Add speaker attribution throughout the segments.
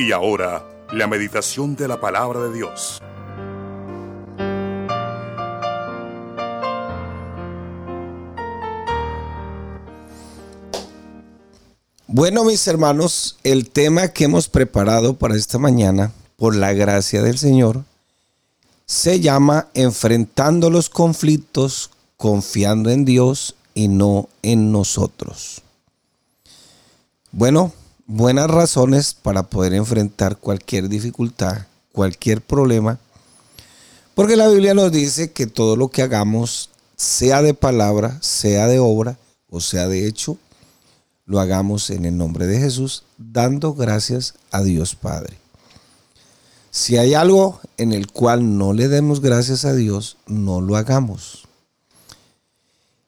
Speaker 1: Y ahora, la meditación de la palabra de Dios.
Speaker 2: Bueno, mis hermanos, el tema que hemos preparado para esta mañana, por la gracia del Señor, se llama Enfrentando los conflictos, confiando en Dios y no en nosotros. Bueno, buenas razones para poder enfrentar cualquier dificultad, cualquier problema, porque la Biblia nos dice que todo lo que hagamos, sea de palabra, sea de obra o sea de hecho, lo hagamos en el nombre de Jesús, dando gracias a Dios Padre. Si hay algo en el cual no le demos gracias a Dios, no lo hagamos.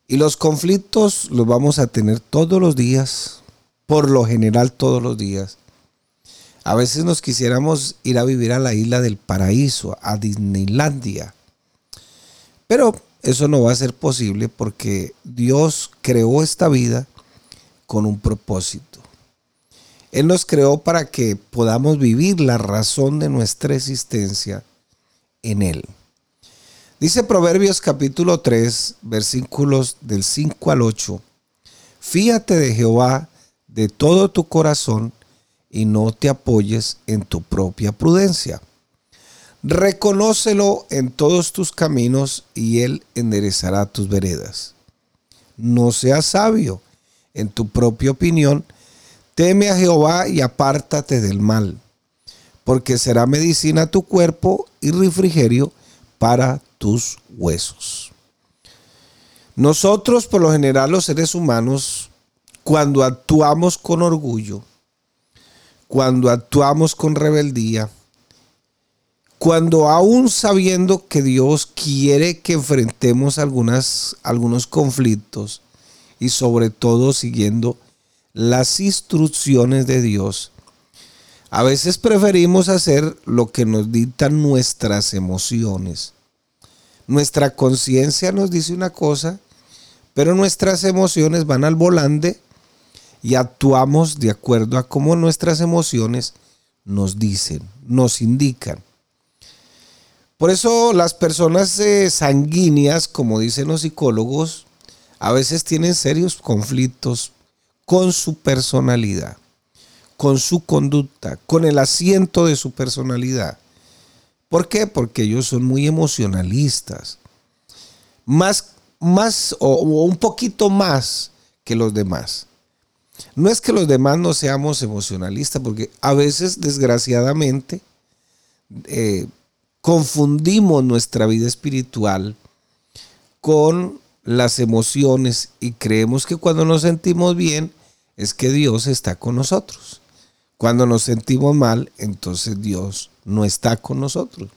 Speaker 2: Y los conflictos los vamos a tener todos los días, por lo general todos los días. A veces nos quisiéramos ir a vivir a la isla del paraíso, a Disneylandia. Pero eso no va a ser posible porque Dios creó esta vida con un propósito. Él nos creó para que podamos vivir la razón de nuestra existencia en Él. Dice Proverbios capítulo 3, versículos del 5 al 8. Fíjate de Jehová de todo tu corazón y no te apoyes en tu propia prudencia. Reconócelo en todos tus caminos y Él enderezará tus veredas. No seas sabio en tu propia opinión, teme a Jehová y apártate del mal, porque será medicina tu cuerpo y refrigerio para tus huesos. Nosotros, por lo general, los seres humanos, cuando actuamos con orgullo, cuando actuamos con rebeldía, cuando aún sabiendo que Dios quiere que enfrentemos algunos conflictos y sobre todo siguiendo las instrucciones de Dios, a veces preferimos hacer lo que nos dictan nuestras emociones. Nuestra conciencia nos dice una cosa, pero nuestras emociones van al volante y actuamos de acuerdo a cómo nuestras emociones nos dicen, nos indican. Por eso las personas eh, sanguíneas, como dicen los psicólogos, a veces tienen serios conflictos con su personalidad, con su conducta, con el asiento de su personalidad. ¿Por qué? Porque ellos son muy emocionalistas. Más, más o, o un poquito más que los demás. No es que los demás no seamos emocionalistas, porque a veces, desgraciadamente, eh, confundimos nuestra vida espiritual con las emociones y creemos que cuando nos sentimos bien es que Dios está con nosotros. Cuando nos sentimos mal, entonces Dios no está con nosotros.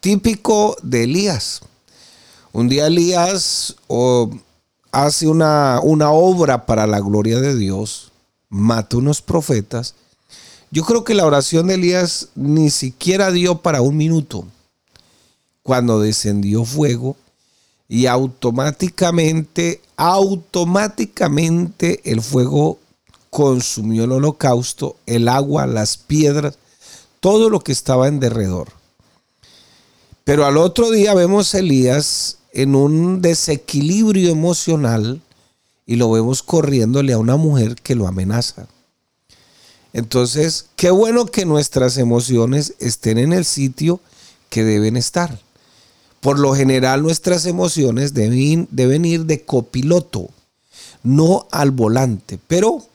Speaker 2: Típico de Elías. Un día Elías hace una, una obra para la gloria de Dios, mata unos profetas. Yo creo que la oración de Elías ni siquiera dio para un minuto. Cuando descendió fuego y automáticamente, automáticamente el fuego consumió el holocausto, el agua, las piedras, todo lo que estaba en derredor. Pero al otro día vemos a Elías en un desequilibrio emocional y lo vemos corriéndole a una mujer que lo amenaza. Entonces, qué bueno que nuestras emociones estén en el sitio que deben estar. Por lo general nuestras emociones deben, deben ir de copiloto, no al volante. Pero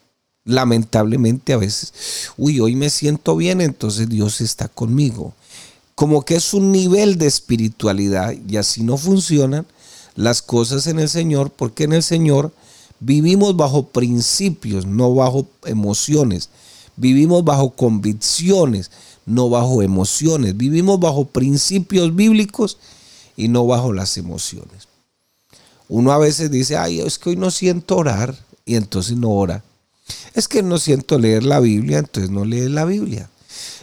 Speaker 2: lamentablemente a veces, uy, hoy me siento bien, entonces Dios está conmigo. Como que es un nivel de espiritualidad y así no funcionan las cosas en el Señor, porque en el Señor vivimos bajo principios, no bajo emociones. Vivimos bajo convicciones, no bajo emociones. Vivimos bajo principios bíblicos y no bajo las emociones. Uno a veces dice, ay, es que hoy no siento orar y entonces no ora. Es que no siento leer la Biblia, entonces no lee la Biblia.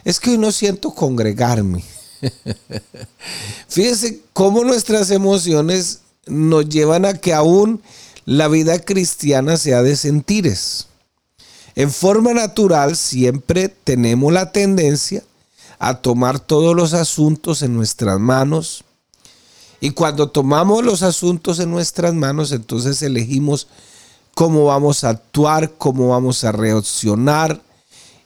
Speaker 2: Es que hoy no siento congregarme. Fíjense cómo nuestras emociones nos llevan a que aún la vida cristiana sea de sentires. En forma natural siempre tenemos la tendencia a tomar todos los asuntos en nuestras manos. Y cuando tomamos los asuntos en nuestras manos, entonces elegimos cómo vamos a actuar, cómo vamos a reaccionar.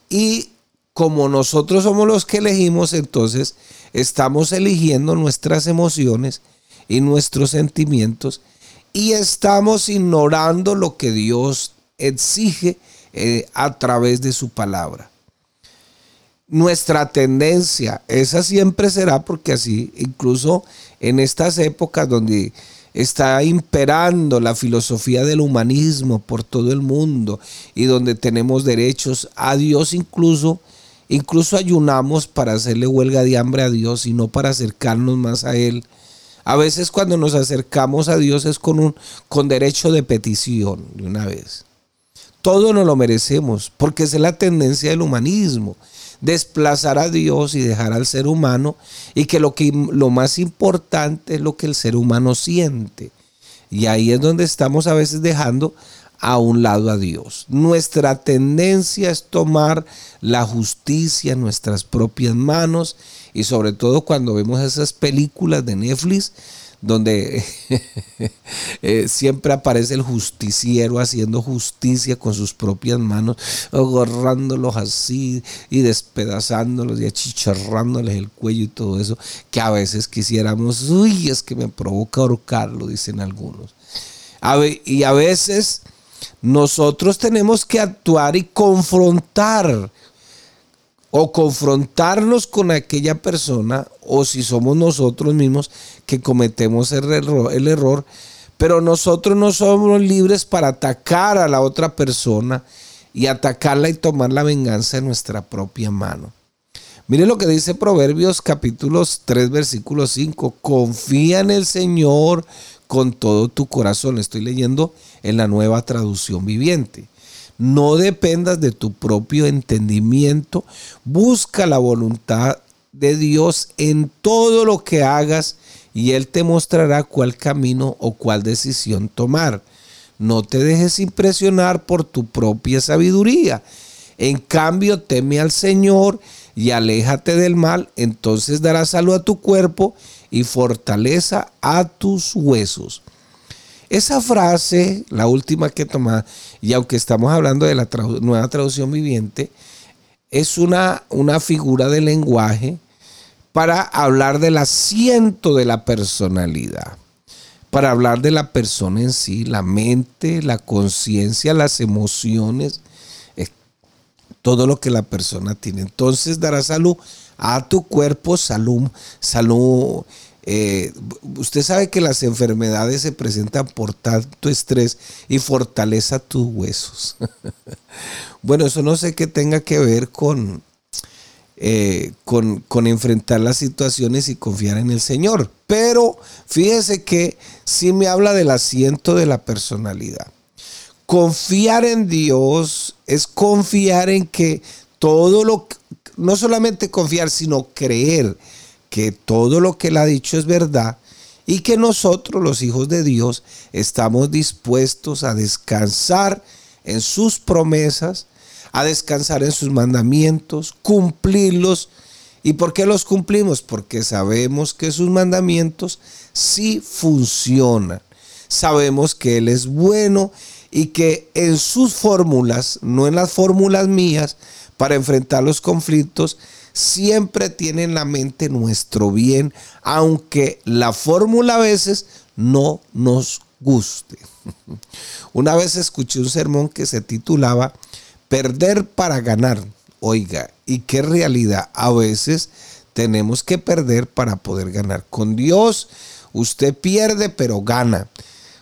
Speaker 2: Y como nosotros somos los que elegimos, entonces estamos eligiendo nuestras emociones y nuestros sentimientos y estamos ignorando lo que Dios exige eh, a través de su palabra. Nuestra tendencia, esa siempre será porque así, incluso en estas épocas donde está imperando la filosofía del humanismo por todo el mundo y donde tenemos derechos a Dios incluso, incluso ayunamos para hacerle huelga de hambre a Dios y no para acercarnos más a Él a veces cuando nos acercamos a Dios es con un con derecho de petición de una vez. Todo nos lo merecemos, porque es la tendencia del humanismo, desplazar a Dios y dejar al ser humano y que lo que lo más importante es lo que el ser humano siente. Y ahí es donde estamos a veces dejando a un lado a Dios. Nuestra tendencia es tomar la justicia en nuestras propias manos y sobre todo cuando vemos esas películas de Netflix donde eh, siempre aparece el justiciero haciendo justicia con sus propias manos, agarrándolos así y despedazándolos y achicharrándoles el cuello y todo eso, que a veces quisiéramos, uy, es que me provoca ahorcarlo, dicen algunos. y a veces nosotros tenemos que actuar y confrontar o confrontarnos con aquella persona o si somos nosotros mismos que cometemos el error, pero nosotros no somos libres para atacar a la otra persona y atacarla y tomar la venganza en nuestra propia mano. Mire lo que dice Proverbios capítulos 3 versículo 5, confía en el Señor con todo tu corazón. Estoy leyendo en la nueva traducción viviente. No dependas de tu propio entendimiento. Busca la voluntad de Dios en todo lo que hagas y Él te mostrará cuál camino o cuál decisión tomar. No te dejes impresionar por tu propia sabiduría. En cambio, teme al Señor y aléjate del mal, entonces darás salud a tu cuerpo y fortaleza a tus huesos. Esa frase, la última que toma, y aunque estamos hablando de la nueva traducción viviente, es una, una figura de lenguaje para hablar del asiento de la personalidad, para hablar de la persona en sí, la mente, la conciencia, las emociones, todo lo que la persona tiene. Entonces dará salud a tu cuerpo, salud, salud eh, usted sabe que las enfermedades se presentan por tanto estrés y fortaleza tus huesos. bueno, eso no sé qué tenga que ver con, eh, con, con, enfrentar las situaciones y confiar en el Señor. Pero fíjese que sí me habla del asiento de la personalidad. Confiar en Dios es confiar en que todo lo, no solamente confiar, sino creer que todo lo que él ha dicho es verdad y que nosotros, los hijos de Dios, estamos dispuestos a descansar en sus promesas, a descansar en sus mandamientos, cumplirlos. ¿Y por qué los cumplimos? Porque sabemos que sus mandamientos sí funcionan. Sabemos que Él es bueno y que en sus fórmulas, no en las fórmulas mías, para enfrentar los conflictos, siempre tiene en la mente nuestro bien, aunque la fórmula a veces no nos guste. Una vez escuché un sermón que se titulaba Perder para ganar. Oiga, ¿y qué realidad? A veces tenemos que perder para poder ganar. Con Dios usted pierde pero gana.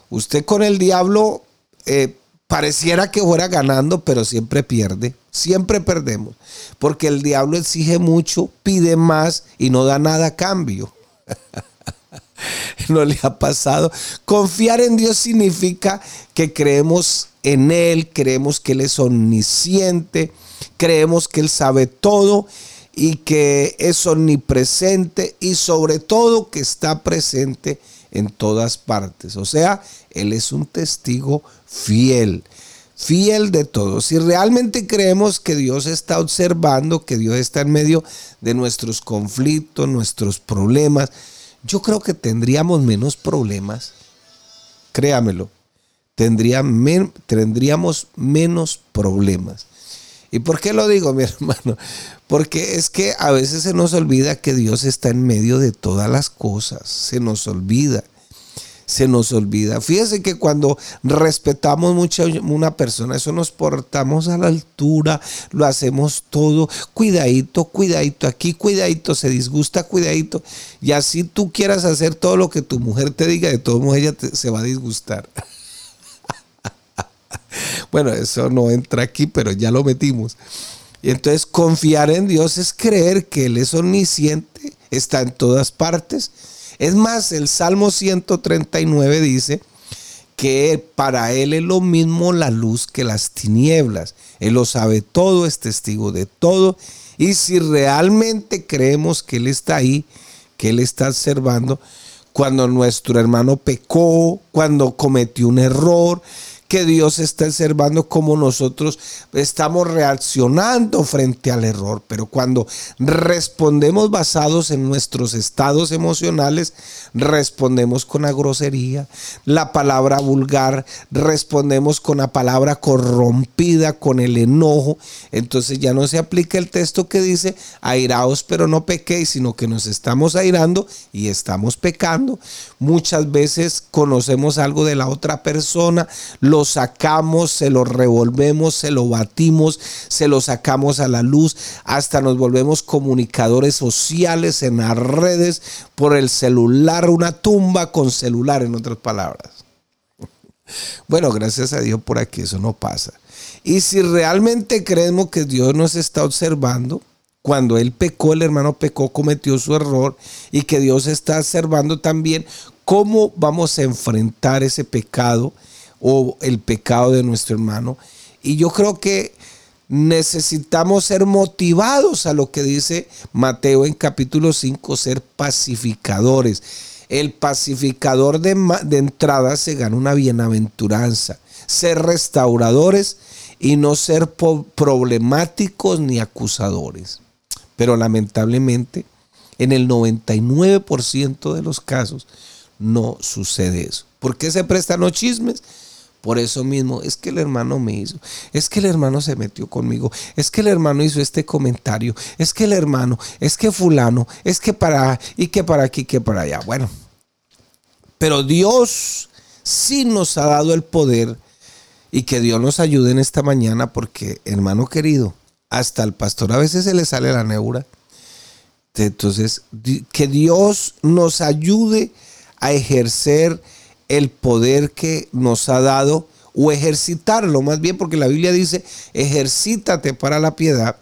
Speaker 2: Usted con el diablo eh, pareciera que fuera ganando pero siempre pierde. Siempre perdemos, porque el diablo exige mucho, pide más y no da nada a cambio. no le ha pasado. Confiar en Dios significa que creemos en Él, creemos que Él es omnisciente, creemos que Él sabe todo y que es omnipresente y sobre todo que está presente en todas partes. O sea, Él es un testigo fiel. fiel de todo. Si realmente creemos que Dios está observando, que Dios está en medio de nuestros conflictos, nuestros problemas, yo creo que tendríamos menos problemas. Créamelo, tendríamos menos problemas. ¿Y por qué lo digo, mi hermano? Porque es que a veces se nos olvida que Dios está en medio de todas las cosas. Se nos olvida. Se nos olvida. Fíjese que cuando respetamos mucho a una persona, eso nos portamos a la altura, lo hacemos todo, cuidadito, cuidadito, aquí cuidadito, se disgusta, cuidadito. Y así tú quieras hacer todo lo que tu mujer te diga, de todo modo ella se va a disgustar. Bueno, eso no entra aquí, pero ya lo metimos. Y entonces confiar en Dios es creer que Él es omnisciente, está en todas partes. Es más, el Salmo 139 dice que para Él es lo mismo la luz que las tinieblas. Él lo sabe todo, es testigo de todo. Y si realmente creemos que Él está ahí, que Él está observando, cuando nuestro hermano pecó, cuando cometió un error, que Dios está observando cómo nosotros estamos reaccionando frente al error. Pero cuando respondemos basados en nuestros estados emocionales, respondemos con la grosería, la palabra vulgar, respondemos con la palabra corrompida, con el enojo. Entonces ya no se aplica el texto que dice, airaos pero no pequéis, sino que nos estamos airando y estamos pecando. Muchas veces conocemos algo de la otra persona, lo sacamos, se lo revolvemos, se lo batimos, se lo sacamos a la luz, hasta nos volvemos comunicadores sociales en las redes por el celular, una tumba con celular, en otras palabras. Bueno, gracias a Dios por aquí eso no pasa. Y si realmente creemos que Dios nos está observando, cuando él pecó, el hermano pecó, cometió su error y que Dios está observando también cómo vamos a enfrentar ese pecado o el pecado de nuestro hermano. Y yo creo que necesitamos ser motivados a lo que dice Mateo en capítulo 5, ser pacificadores. El pacificador de, de entrada se gana una bienaventuranza. Ser restauradores y no ser problemáticos ni acusadores. Pero lamentablemente, en el 99% de los casos no sucede eso. ¿Por qué se prestan los chismes? Por eso mismo, es que el hermano me hizo, es que el hermano se metió conmigo, es que el hermano hizo este comentario, es que el hermano, es que fulano, es que para, y que para aquí, que para allá. Bueno, pero Dios sí nos ha dado el poder y que Dios nos ayude en esta mañana porque, hermano querido, hasta el pastor a veces se le sale la neura. Entonces, que Dios nos ayude a ejercer el poder que nos ha dado o ejercitarlo, más bien porque la Biblia dice, ejercítate para la piedad,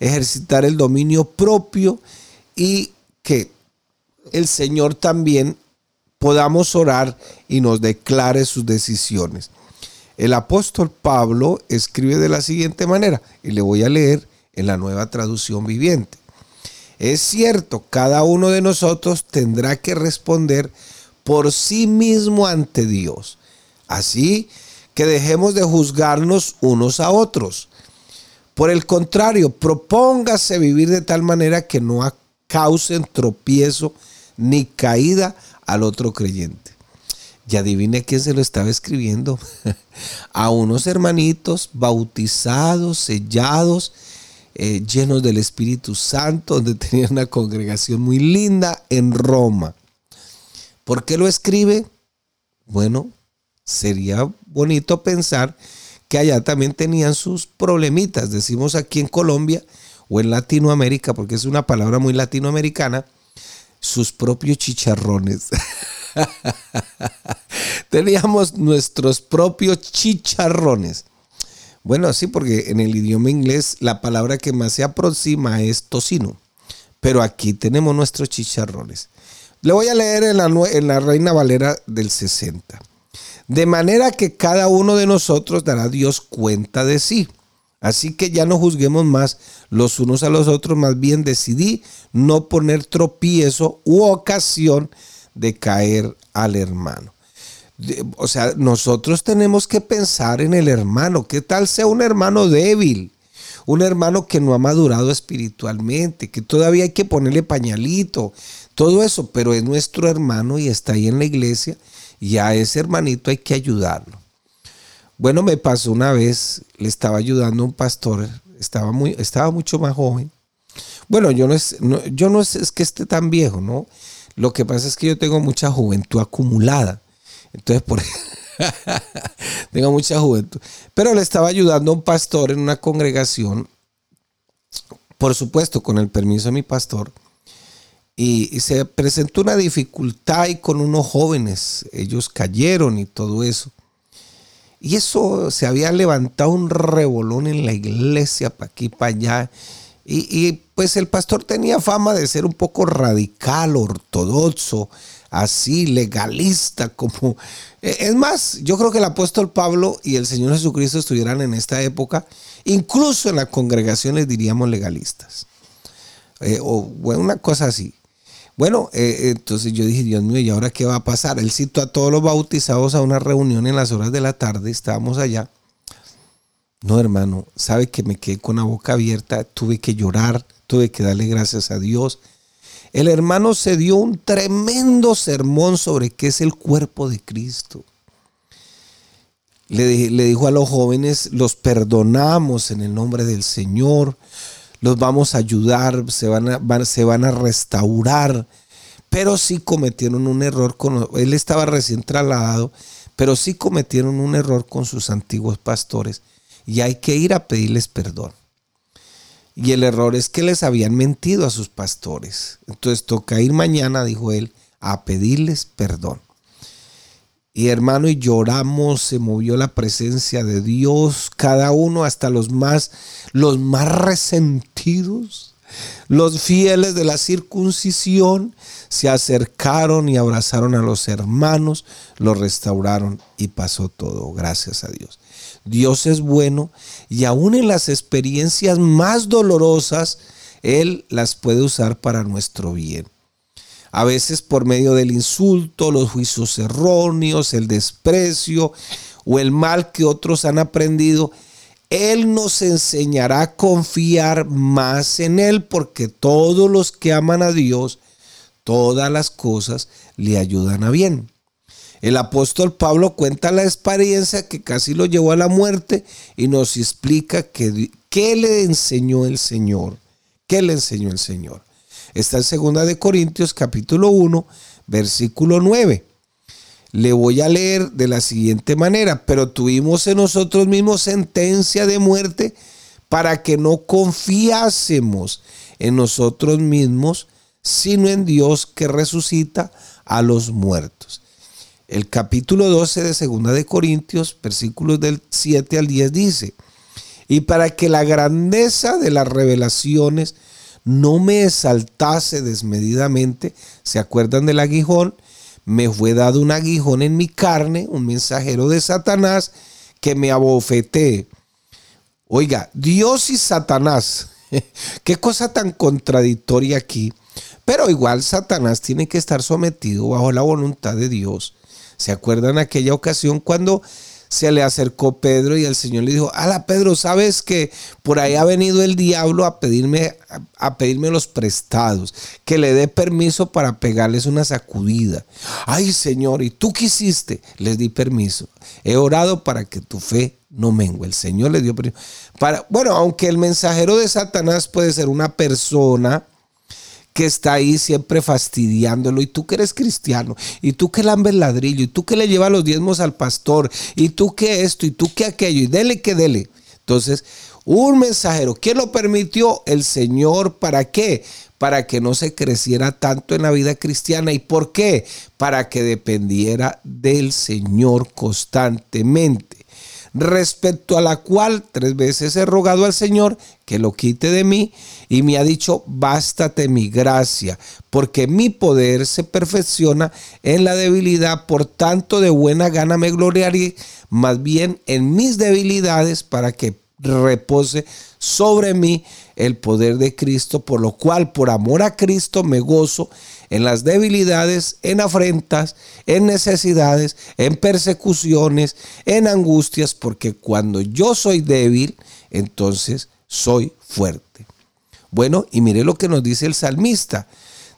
Speaker 2: ejercitar el dominio propio y que el Señor también podamos orar y nos declare sus decisiones. El apóstol Pablo escribe de la siguiente manera, y le voy a leer en la nueva traducción viviente. Es cierto, cada uno de nosotros tendrá que responder por sí mismo ante Dios. Así que dejemos de juzgarnos unos a otros. Por el contrario, propóngase vivir de tal manera que no causen tropiezo ni caída al otro creyente. Y adivine quién se lo estaba escribiendo. a unos hermanitos bautizados, sellados, eh, llenos del Espíritu Santo, donde tenían una congregación muy linda en Roma. ¿Por qué lo escribe? Bueno, sería bonito pensar que allá también tenían sus problemitas. Decimos aquí en Colombia o en Latinoamérica, porque es una palabra muy latinoamericana, sus propios chicharrones. Teníamos nuestros propios chicharrones. Bueno, sí, porque en el idioma inglés la palabra que más se aproxima es tocino, pero aquí tenemos nuestros chicharrones. Le voy a leer en la, en la Reina Valera del 60. De manera que cada uno de nosotros dará a Dios cuenta de sí. Así que ya no juzguemos más los unos a los otros, más bien decidí no poner tropiezo u ocasión de caer al hermano. O sea, nosotros tenemos que pensar en el hermano. ¿Qué tal sea un hermano débil? Un hermano que no ha madurado espiritualmente, que todavía hay que ponerle pañalito, todo eso, pero es nuestro hermano y está ahí en la iglesia y a ese hermanito hay que ayudarlo. Bueno, me pasó una vez, le estaba ayudando a un pastor, estaba, muy, estaba mucho más joven. Bueno, yo no, es, yo no es que esté tan viejo, ¿no? Lo que pasa es que yo tengo mucha juventud acumulada. Entonces, por tengo mucha juventud. Pero le estaba ayudando a un pastor en una congregación, por supuesto, con el permiso de mi pastor. Y, se presentó una dificultad y con unos jóvenes, ellos cayeron y todo eso. Y eso se había levantado un revolón en la iglesia, para aquí, para allá. Y, pues el pastor tenía fama de ser un poco radical, ortodoxo, así legalista como... Eh, es más, yo creo que el apóstol Pablo y el Señor Jesucristo estuvieran en esta época, incluso en las congregaciones diríamos legalistas. Eh, o una cosa así. Bueno, eh, entonces yo dije, Dios mío, ¿y ahora qué va a pasar? Él citó a todos los bautizados a una reunión en las horas de la tarde, estábamos allá. No, hermano, sabe que me quedé con la boca abierta, tuve que llorar, tuve que darle gracias a Dios. El hermano se dio un tremendo sermón sobre qué es el cuerpo de Cristo. Le, dijo a los jóvenes, los perdonamos en el nombre del Señor, los vamos a ayudar, se van a, se van a restaurar, pero sí cometieron un error, con, él estaba recién trasladado, pero sí cometieron un error con sus antiguos pastores y hay que ir a pedirles perdón. Y el error es que les habían mentido a sus pastores. Entonces toca ir mañana, dijo él, a pedirles perdón. Y hermano, y lloramos, se movió la presencia de Dios, cada uno, hasta los más, los más resentidos, los fieles de la circuncisión, se acercaron y abrazaron a los hermanos, los restauraron y pasó todo, gracias a Dios. Dios es bueno y aún en las experiencias más dolorosas, Él las puede usar para nuestro bien. A veces por medio del insulto, los juicios erróneos, el desprecio o el mal que otros han aprendido, Él nos enseñará a confiar más en Él porque todos los que aman a Dios, todas las cosas le ayudan a bien. El apóstol Pablo cuenta la experiencia que casi lo llevó a la muerte y nos explica qué le enseñó el Señor. ¿Qué le enseñó el Señor? Está en 2 de Corintios capítulo 1, versículo 9. Le voy a leer de la siguiente manera, pero tuvimos en nosotros mismos sentencia de muerte para que no confiásemos en nosotros mismos, sino en Dios que resucita a los muertos. El capítulo 12 de Segunda de Corintios, versículos del 7 al 10 dice, y para que la grandeza de las revelaciones no me exaltase desmedidamente, ¿se acuerdan del aguijón? Me fue dado un aguijón en mi carne, un mensajero de Satanás que me abofetee. Oiga, Dios y Satanás, qué cosa tan contradictoria aquí. Pero igual Satanás tiene que estar sometido bajo la voluntad de Dios. ¿Se acuerdan aquella ocasión cuando se le acercó Pedro y el Señor le dijo, ala Pedro, ¿sabes que por ahí ha venido el diablo a pedirme, a pedirme los prestados, que le dé permiso para pegarles una sacudida? Ay Señor, ¿y tú qué hiciste? Les di permiso. He orado para que tu fe no mengue. El Señor le dio permiso. Para, bueno, aunque el mensajero de Satanás puede ser una persona, que está ahí siempre fastidiándolo. Y tú que eres cristiano, y tú que lambes ladrillo, y tú que le llevas los diezmos al pastor, y tú que esto, y tú que aquello, y dele que dele. Entonces, un mensajero, ¿quién lo permitió? El Señor, ¿para qué? Para que no se creciera tanto en la vida cristiana. ¿Y por qué? Para que dependiera del Señor constantemente respecto a la cual tres veces he rogado al Señor que lo quite de mí y me ha dicho, bástate mi gracia, porque mi poder se perfecciona en la debilidad, por tanto de buena gana me gloriaré más bien en mis debilidades para que repose sobre mí el poder de Cristo, por lo cual por amor a Cristo me gozo en las debilidades, en afrentas, en necesidades, en persecuciones, en angustias, porque cuando yo soy débil, entonces soy fuerte. Bueno, y mire lo que nos dice el salmista.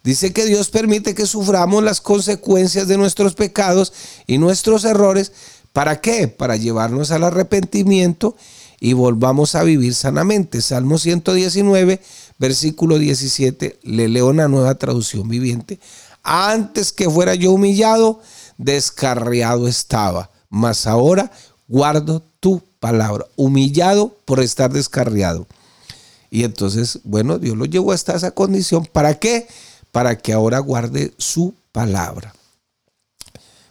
Speaker 2: Dice que Dios permite que suframos las consecuencias de nuestros pecados y nuestros errores. ¿Para qué? Para llevarnos al arrepentimiento y volvamos a vivir sanamente. Salmo 119, versículo 17, le leo una nueva traducción viviente. Antes que fuera yo humillado, descarriado estaba, mas ahora guardo tu palabra, humillado por estar descarriado. Y entonces, bueno, Dios lo llevó hasta esa condición. ¿Para qué? Para que ahora guarde su palabra.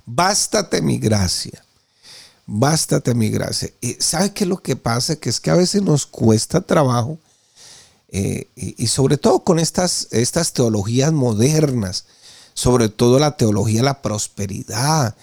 Speaker 2: Bástate mi gracia bástate mi gracia. Y ¿Sabe qué es lo que pasa? Que es que a veces nos cuesta trabajo, eh, y, sobre todo con estas, estas teologías modernas, sobre todo la teología de la prosperidad.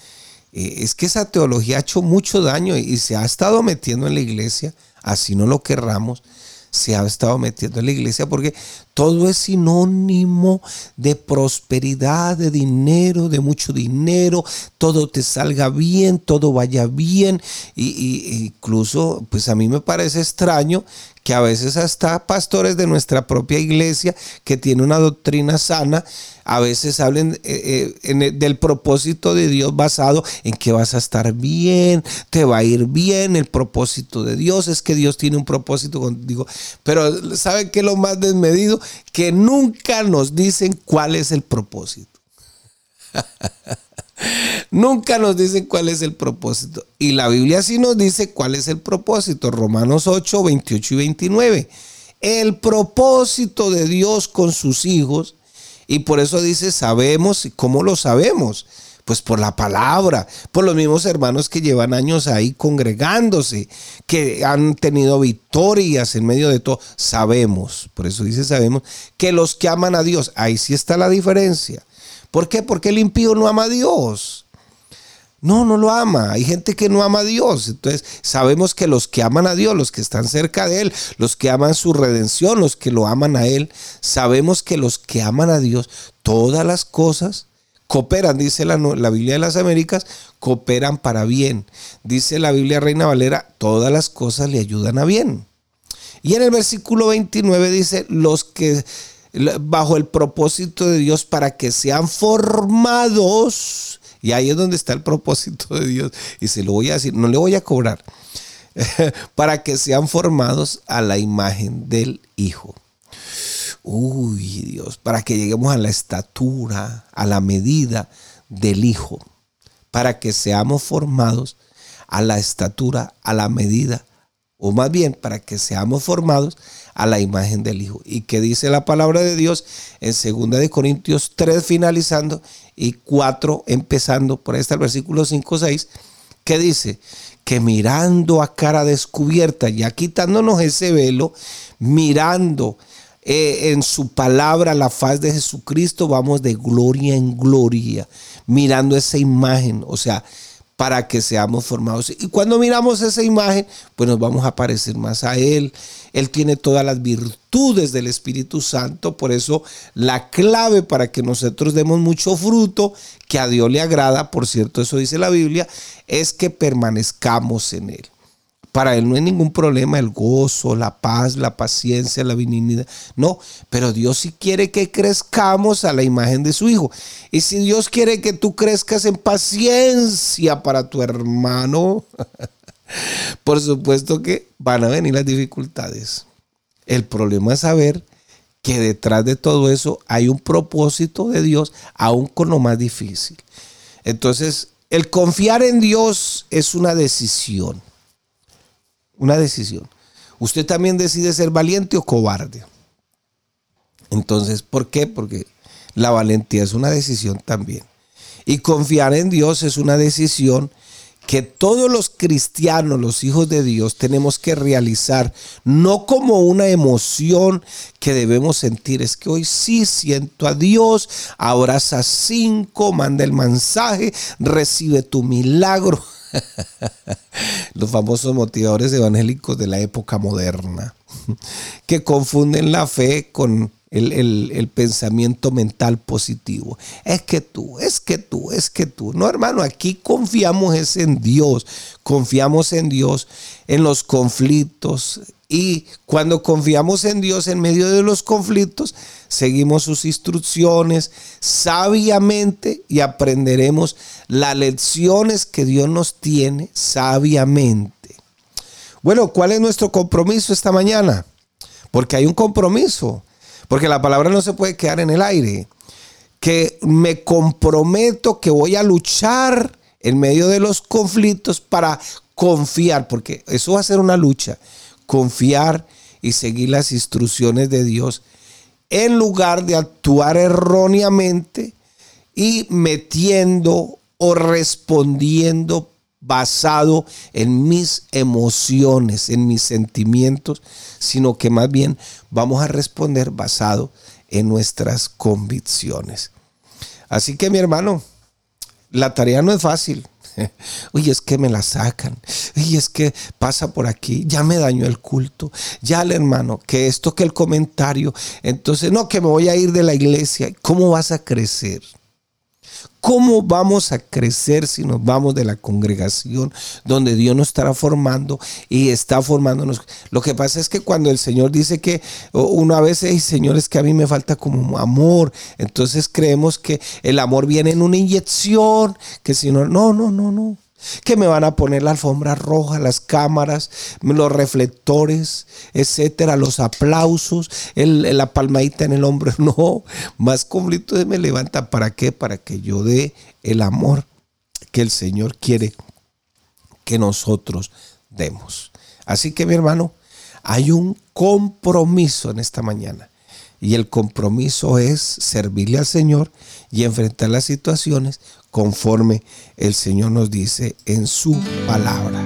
Speaker 2: Eh, es que esa teología ha hecho mucho daño y se ha estado metiendo en la iglesia, así no lo querramos se ha estado metiendo en la iglesia porque todo es sinónimo de prosperidad, de dinero, de mucho dinero, todo te salga bien, todo vaya bien. Y, incluso, pues a mí me parece extraño que a veces hasta pastores de nuestra propia iglesia que tiene una doctrina sana, a veces hablen eh, eh, del propósito de Dios basado en que vas a estar bien, te va a ir bien, el propósito de Dios es que Dios tiene un propósito contigo. Pero ¿saben qué es lo más desmedido? Que nunca nos dicen cuál es el propósito. Nunca nos dicen cuál es el propósito. Y la Biblia sí nos dice cuál es el propósito. Romanos 8, 28 y 29. El propósito de Dios con sus hijos. Y por eso dice, sabemos. ¿Y cómo lo sabemos? Pues por la palabra, por los mismos hermanos que llevan años ahí congregándose, que han tenido victorias en medio de todo. Sabemos, por eso dice sabemos, que los que aman a Dios, ahí sí está la diferencia. ¿Por qué? Porque el impío no ama a Dios. No, no lo ama. Hay gente que no ama a Dios. Entonces sabemos que los que aman a Dios, los que están cerca de Él, los que aman su redención, los que lo aman a Él, sabemos que los que aman a Dios, todas las cosas cooperan, dice la, la, Biblia de las Américas, cooperan para bien. Dice la Biblia Reina Valera, todas las cosas le ayudan a bien. Y en el versículo 29 dice, los que bajo el propósito de Dios para que sean formados. Y ahí es donde está el propósito de Dios. Y se lo voy a decir, no le voy a cobrar. para que sean formados a la imagen del Hijo. Uy, Dios, para que lleguemos a la estatura, a la medida del Hijo. Para que seamos formados a la estatura, a la medida, o más bien para que seamos formados a la imagen del Hijo. Y que dice la palabra de Dios en 2 de Corintios 3 finalizando y 4 empezando, por el versículo 5, 6, que dice que mirando a cara descubierta, ya quitándonos ese velo, mirando eh, en su palabra la faz de Jesucristo, vamos de gloria en gloria, mirando esa imagen, o sea, para que seamos formados. Y cuando miramos esa imagen, pues nos vamos a parecer más a Él. Él tiene todas las virtudes del Espíritu Santo, por eso la clave para que nosotros demos mucho fruto, que a Dios le agrada, por cierto, eso dice la Biblia, es que permanezcamos en Él. Para Él no hay ningún problema el gozo, la paz, la paciencia, la benignidad. No, pero Dios sí quiere que crezcamos a la imagen de su Hijo. Y si Dios quiere que tú crezcas en paciencia para tu hermano, por supuesto que van a venir las dificultades. El problema es saber que detrás de todo eso hay un propósito de Dios, aún con lo más difícil. Entonces, el confiar en Dios es una decisión una decisión. Usted también decide ser valiente o cobarde. Entonces, ¿por qué? Porque la valentía es una decisión también. Y confiar en Dios es una decisión que todos los cristianos, los hijos de Dios, tenemos que realizar, no como una emoción que debemos sentir, es que hoy sí siento a Dios, abraza cinco, manda el mensaje, recibe tu milagro. Los famosos motivadores evangélicos de la época moderna. que confunden la fe con el, pensamiento mental positivo. Es que tú, es que tú, es que tú. No, hermano, aquí confiamos es en Dios. Confiamos en Dios en los conflictos. Y cuando confiamos en Dios en medio de los conflictos, seguimos sus instrucciones sabiamente y aprenderemos las lecciones que Dios nos tiene sabiamente. Bueno, ¿cuál es nuestro compromiso esta mañana? Porque hay un compromiso. Porque la palabra no se puede quedar en el aire. Que me comprometo que voy a luchar en medio de los conflictos para confiar, porque eso va a ser una lucha. Confiar y seguir las instrucciones de Dios en lugar de actuar erróneamente y metiendo o respondiendo basado en mis emociones, en mis sentimientos, sino que más bien vamos a responder basado en nuestras convicciones. Así que mi hermano, la tarea no es fácil. Oye, es que me la sacan. Oye, es que pasa por aquí. Ya me dañó el culto. Ya el hermano, que esto, que el comentario. Entonces, no, que me voy a ir de la iglesia. ¿Cómo vas a crecer? ¿Cómo vamos a crecer si nos vamos de la congregación donde Dios nos estará formando y está formándonos? Lo que pasa es que cuando el Señor dice que una vez, hey, Señor, es que a mí me falta como amor, entonces creemos que el amor viene en una inyección, que si no, no, no, no, no que me van a poner la alfombra roja, las cámaras, los reflectores, etcétera, los aplausos, la palmadita en el hombro. No, más conflictos me levanta. ¿Para qué? Para que yo dé el amor que el Señor quiere que nosotros demos. Así que mi hermano, hay un compromiso en esta mañana. Y el compromiso es servirle al Señor y enfrentar las situaciones conforme el Señor nos dice en su palabra.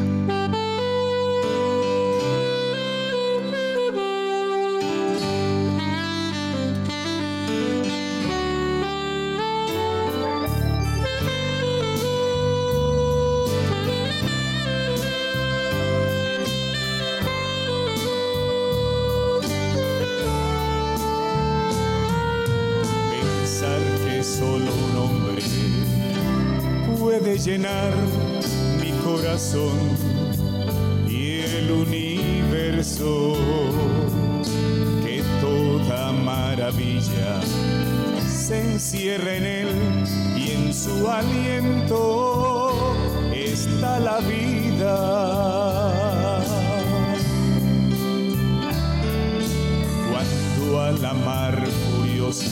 Speaker 3: Cuando a la mar furiosa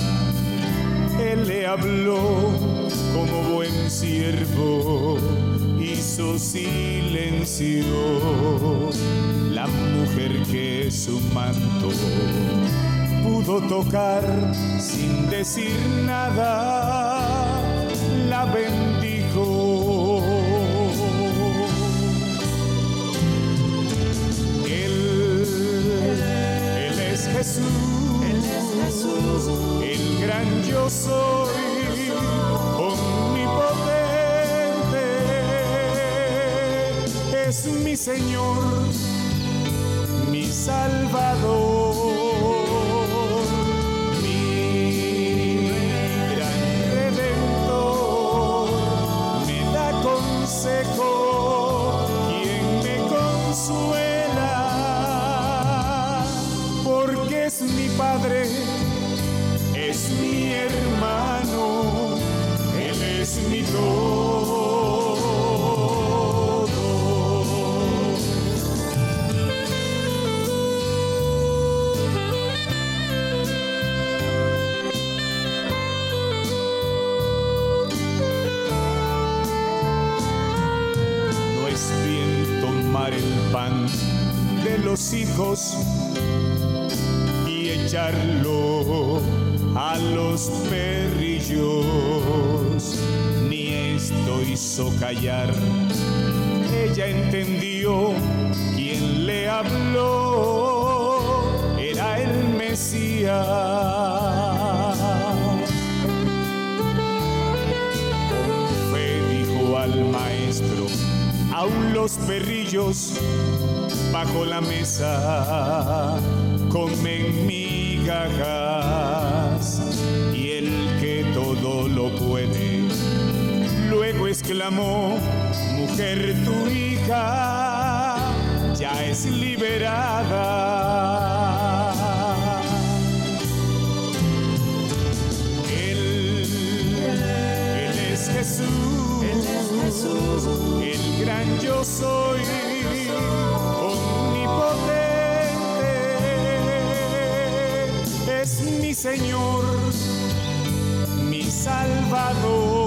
Speaker 3: él le habló como buen siervo hizo silencio. La mujer que su manto pudo tocar sin decir nada la bendijo Señor, mi Salvador, y echarlo a los perrillos. Ni esto hizo callar. Ella entendió quien le habló era el Mesías. Con dijo al maestro aún los perrillos bajo la mesa comen migajas y el que todo lo puede luego exclamó mujer tu hija ya es liberada él, él es Jesús el gran yo soy omnipotente es mi Señor mi Salvador